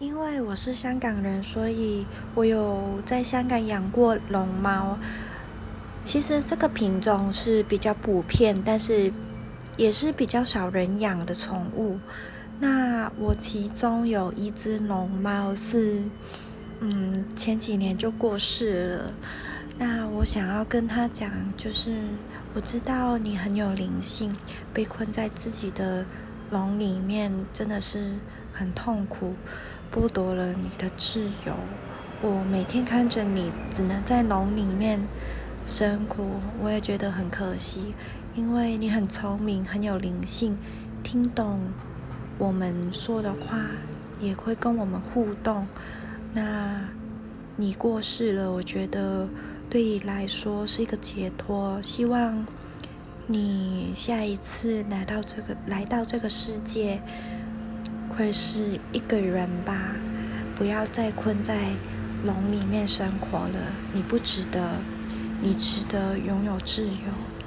因为我是香港人，所以我有在香港养过龙猫。其实这个品种是比较普遍，但是也是比较少人养的宠物。那我其中有一只龙猫是，嗯，前几年就过世了。那我想要跟他讲，就是我知道你很有灵性，被困在自己的笼里面，真的是很痛苦，剥夺了你的自由。我每天看着你只能在笼里面生活，我也觉得很可惜，因为你很聪明，很有灵性，听懂我们说的话，也会跟我们互动。那你过世了，我觉得。对你来说是一个解脱，希望你下一次来到这个来到这个世界，会是一个人吧，不要再困在笼里面生活了。你不值得，你值得拥有自由。